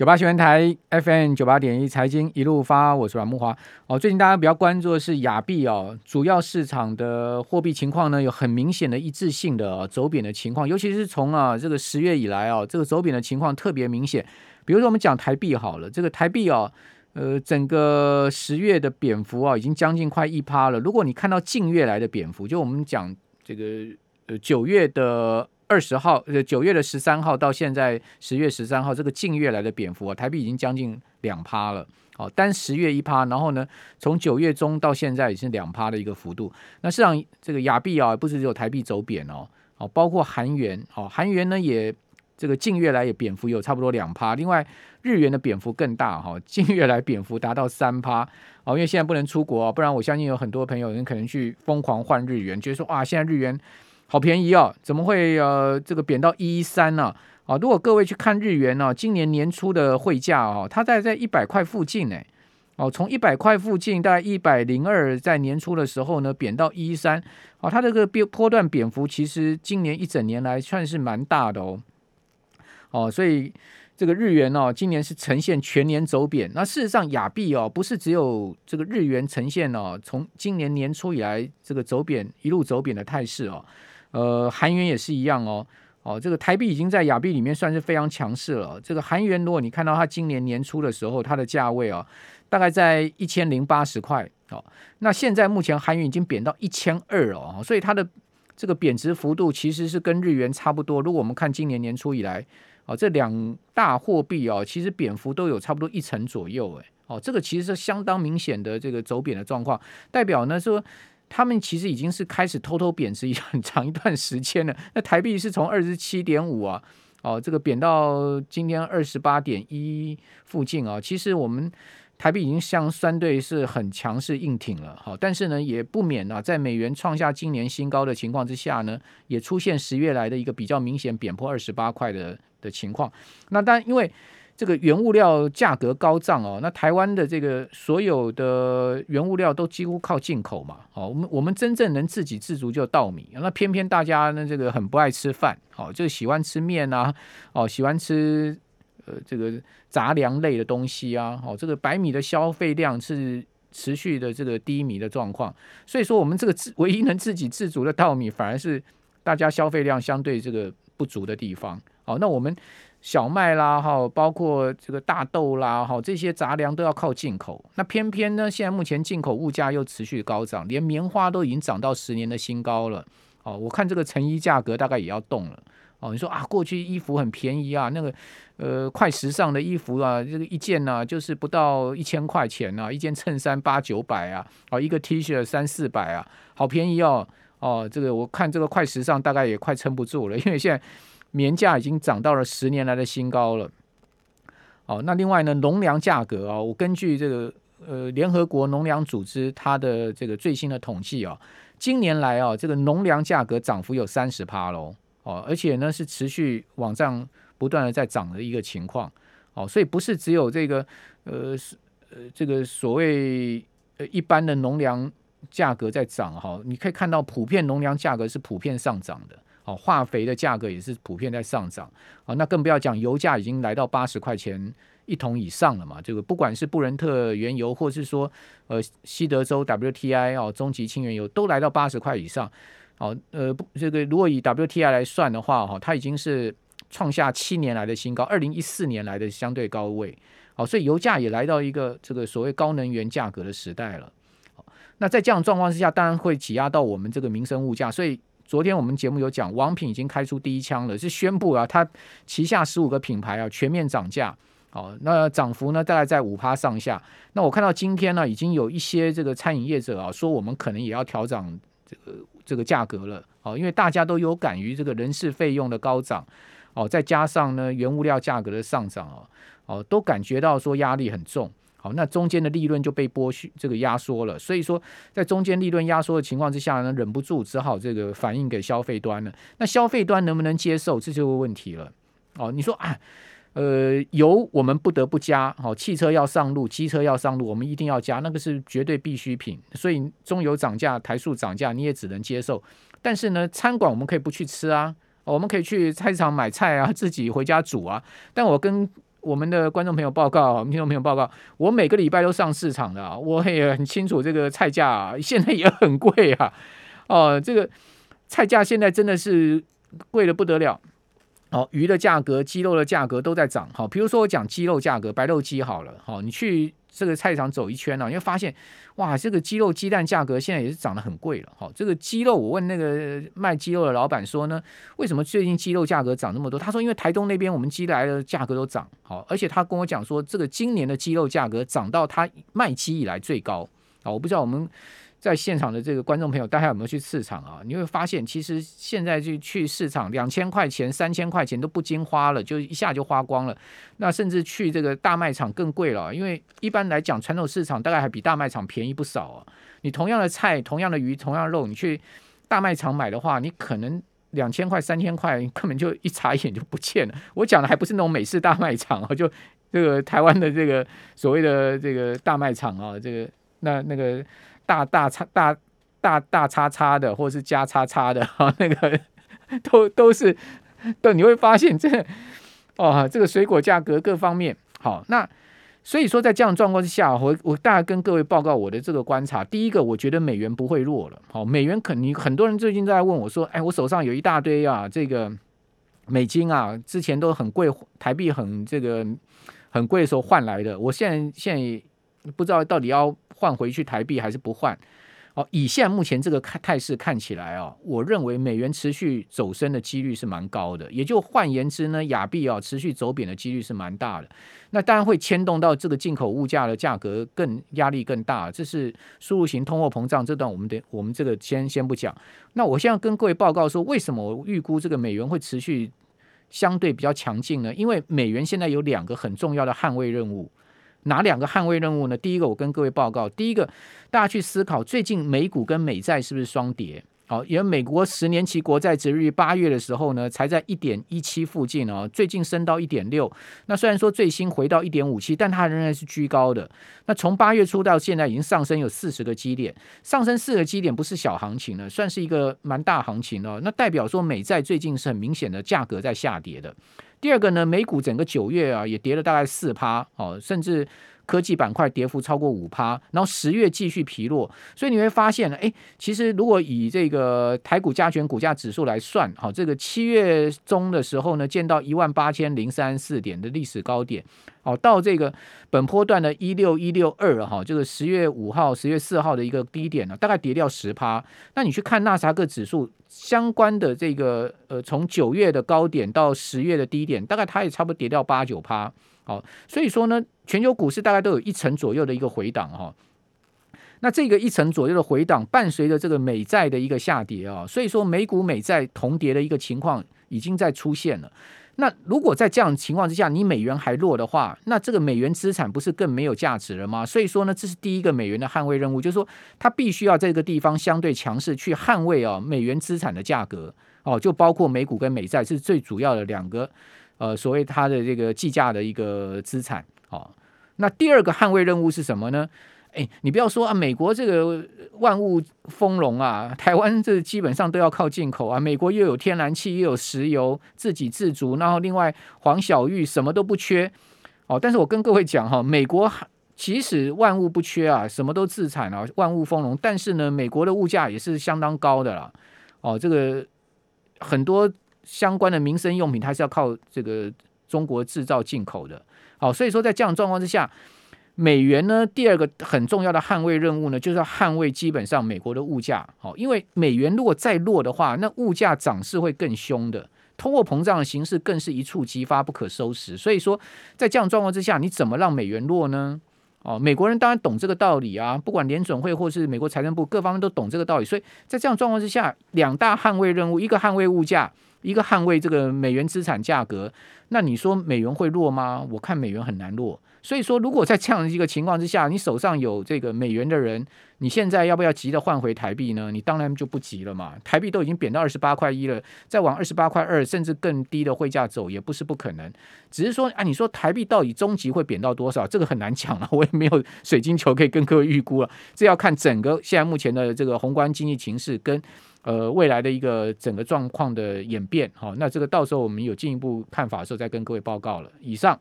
九八新闻台 FM 九八点一财经一路发，我是阮慕华。哦，最近大家比较关注的是亚币哦，主要市场的货币情况呢，有很明显的一致性的、走贬的情况，尤其是从啊这个十月以来哦，这个走贬的情况特别明显。比如说我们讲台币好了，这个台币哦，呃，整个十月的贬幅啊，已经将近快一趴了。如果你看到近月来的贬幅，就我们讲这个呃九月的。二十号，呃，九月的十三号到现在十月十三号，这个近月来的贬幅啊，台币已经将近两趴了。好，单十月一趴，然后呢，从九月中到现在已经两趴的一个幅度。那市场这个亚币啊，不是只有台币走贬哦，哦，包括韩元，哦，韩元呢也这个近月来也贬幅有差不多两趴。另外，日元的贬幅更大哈，近月来贬幅达到三趴。哦，因为现在不能出国，不然我相信有很多朋友人可能去疯狂换日元，觉得说哇，现在日元。好便宜哦，怎么会呃这个贬到一一三呢？啊，如果各位去看日元呢，今年年初的汇价哦，它在在一百块附近呢，哦，从一百块附近大概一百零二，在年初的时候呢贬到一一三，哦，它这个波波段贬幅其实今年一整年来算是蛮大的哦，哦，所以这个日元哦，今年是呈现全年走贬。那事实上亚币哦，不是只有这个日元呈现哦，从今年年初以来这个走贬一路走贬的态势哦。呃，韩元也是一样哦，哦，这个台币已经在亚币里面算是非常强势了。这个韩元，如果你看到它今年年初的时候，它的价位哦，大概在一千零八十块哦。那现在目前韩元已经贬到一千二了哦，所以它的这个贬值幅度其实是跟日元差不多。如果我们看今年年初以来哦，这两大货币哦，其实贬幅都有差不多一成左右，诶，哦，这个其实是相当明显的这个走贬的状况，代表呢说。他们其实已经是开始偷偷贬值很长一段时间了。那台币是从二十七点五啊，哦，这个贬到今天二十八点一附近啊。其实我们台币已经相相对是很强势硬挺了，好，但是呢，也不免啊，在美元创下今年新高的情况之下呢，也出现十月来的一个比较明显贬破二十八块的的情况。那当然因为。这个原物料价格高涨哦，那台湾的这个所有的原物料都几乎靠进口嘛，哦，我们我们真正能自给自足就稻米，那偏偏大家呢这个很不爱吃饭，哦，就喜欢吃面啊，哦，喜欢吃呃这个杂粮类的东西啊，哦，这个白米的消费量是持续的这个低迷的状况，所以说我们这个自唯一能自给自足的稻米，反而是大家消费量相对这个不足的地方，哦，那我们。小麦啦，哈，包括这个大豆啦，哈，这些杂粮都要靠进口。那偏偏呢，现在目前进口物价又持续高涨，连棉花都已经涨到十年的新高了。哦，我看这个成衣价格大概也要动了。哦，你说啊，过去衣服很便宜啊，那个呃，快时尚的衣服啊，这个一件呢、就是不到一千块钱啊，一件衬衫八九百啊，哦，一个 T 恤三四百啊，好便宜哦。哦，这个我看这个快时尚大概也快撑不住了，因为现在。棉价已经涨到了十年来的新高了。哦，那另外呢，农粮价格啊、我根据这个呃联合国农粮组织它的这个最新的统计啊、哦，今年来啊、这个农粮价格涨幅有三十趴喽。哦，而且呢是持续往上不断的在涨的一个情况。哦，所以不是只有这个呃呃这个所谓呃一般的农粮价格在涨哈、哦，你可以看到普遍农粮价格是普遍上涨的。化肥的价格也是普遍在上涨，啊，那更不要讲油价已经来到八十块钱一桶以上了嘛。这个不管是布伦特原油，或是说呃西德州 WTI 哦，中级轻原油都来到八十块以上。哦，呃，这个如果以 WTI 来算的话，哈，它已经是创下七年来的新高，二零一四年来的相对高位。好，所以油价也来到一个这个所谓高能源价格的时代了。那在这样状况之下，当然会挤压到我们这个民生物价，所以。昨天我们节目有讲，王品已经开出第一枪了，是宣布啊，它旗下十五个品牌啊全面涨价，哦，那涨幅呢大概在五趴上下。那我看到今天呢，已经有一些这个餐饮业者啊说，我们可能也要调涨这个这个价格了，哦，因为大家都有感于这个人事费用的高涨，哦，再加上呢原物料价格的上涨哦，哦，都感觉到说压力很重。好，那中间的利润就被剥削，这个压缩了。所以说，在中间利润压缩的情况之下呢，忍不住只好这个反映给消费端了。那消费端能不能接受，这就是问题了。哦，你说啊，呃，油我们不得不加，好，汽车要上路，机车要上路，我们一定要加，那个是绝对必需品。所以中油涨价，台塑涨价，你也只能接受。但是呢，餐馆我们可以不去吃啊，我们可以去菜市场买菜啊，自己回家煮啊。但我跟我们的观众朋友报告，我们听众朋友报告，我每个礼拜都上市场的，我也很清楚这个菜价啊，现在也很贵啊。哦，这个菜价现在真的是贵的不得了。哦，鱼的价格、鸡肉的价格都在涨。好，比如说我讲鸡肉价格，白肉鸡好了。好，你去这个菜场走一圈呢，你会发现，哇，这个鸡肉、鸡蛋价格现在也是涨得很贵了。好，这个鸡肉，我问那个卖鸡肉的老板说呢，为什么最近鸡肉价格涨那么多？他说，因为台东那边我们鸡来的价格都涨。好，而且他跟我讲说，这个今年的鸡肉价格涨到他卖鸡以来最高。啊，我不知道我们。在现场的这个观众朋友，大家有没有去市场啊？你会发现，其实现在就去市场，两千块钱、三千块钱都不经花了，就一下就花光了。那甚至去这个大卖场更贵了，因为一般来讲，传统市场大概还比大卖场便宜不少啊。你同样的菜、同样的鱼、同样的肉，你去大卖场买的话，你可能两千块、三千块根本就一眨眼就不见了。我讲的还不是那种美式大卖场啊，就这个台湾的这个所谓的这个大卖场啊，这个那那个。大大叉大大大叉叉的，或者是加叉叉的，哈，那个都都是，对，你会发现这哦，这个水果价格各方面好，那所以说在这样状况之下，我我大概跟各位报告我的这个观察。第一个，我觉得美元不会弱了，好，美元肯定很多人最近都在问我说，哎，我手上有一大堆啊，这个美金啊，之前都很贵，台币很这个很贵的时候换来的，我现在现在。不知道到底要换回去台币还是不换？哦，以现在目前这个看态势看起来哦，我认为美元持续走升的几率是蛮高的。也就换言之呢，亚币啊持续走贬的几率是蛮大的。那当然会牵动到这个进口物价的价格更压力更大。这是输入型通货膨胀这段，我们的我们这个先先不讲。那我现在跟各位报告说，为什么我预估这个美元会持续相对比较强劲呢？因为美元现在有两个很重要的捍卫任务。哪两个捍卫任务呢？第一个，我跟各位报告，第一个，大家去思考，最近美股跟美债是不是双跌？好，因为美国十年期国债殖利率八月的时候呢，才在一点一七附近哦，最近升到一点六。那虽然说最新回到一点五七，但它仍然是居高的。那从八月初到现在，已经上升有四十个基点，上升四个基点不是小行情了，算是一个蛮大行情了。那代表说美债最近是很明显的价格在下跌的。第二个呢，美股整个九月啊也跌了大概四趴哦，甚至科技板块跌幅超过五趴，然后十月继续疲弱，所以你会发现呢，哎，其实如果以这个台股加权股价指数来算，好，这个七月中的时候呢，见到一万八千零三四点的历史高点，哦，到这个本波段的一六一六二哈，这个十月五号、十月四号的一个低点呢，大概跌掉十趴。那你去看纳斯达克指数。相关的这个呃，从九月的高点到十月的低点，大概它也差不多跌掉八九趴。好，所以说呢，全球股市大概都有一成左右的一个回档哈。那这个一成左右的回档，伴随着这个美债的一个下跌啊，所以说美股美债同跌的一个情况已经在出现了。那如果在这样情况之下，你美元还弱的话，那这个美元资产不是更没有价值了吗？所以说呢，这是第一个美元的捍卫任务，就是说它必须要在这个地方相对强势去捍卫啊美元资产的价格哦，就包括美股跟美债是最主要的两个呃所谓它的这个计价的一个资产哦。那第二个捍卫任务是什么呢？哎，你不要说啊，美国这个万物丰荣啊，台湾这基本上都要靠进口啊。美国又有天然气，又有石油，自给自足，然后另外黄小玉什么都不缺哦。但是我跟各位讲哈，美国即使万物不缺啊，什么都自产啊，万物丰荣。但是呢，美国的物价也是相当高的啦。哦，这个很多相关的民生用品，它是要靠这个中国制造进口的。好，所以说在这样状况之下。美元呢，第二个很重要的捍卫任务呢，就是要捍卫基本上美国的物价。好，因为美元如果再弱的话，那物价涨势会更凶的，通货膨胀的形势更是一触即发，不可收拾。所以说，在这样状况之下，你怎么让美元弱呢？哦，美国人当然懂这个道理啊，不管联准会或是美国财政部，各方面都懂这个道理。所以在这样状况之下，两大捍卫任务，一个捍卫物价，一个捍卫这个美元资产价格。那你说美元会弱吗？我看美元很难弱。所以说，如果在这样的一个情况之下，你手上有这个美元的人，你现在要不要急着换回台币呢？你当然就不急了嘛。台币都已经贬到二十八块一了，再往二十八块二甚至更低的汇价走，也不是不可能。只是说，啊，你说台币到底终极会贬到多少？这个很难讲了，我也没有水晶球可以跟各位预估了。这要看整个现在目前的这个宏观经济形势跟。呃，未来的一个整个状况的演变，好，那这个到时候我们有进一步看法的时候再跟各位报告了。以上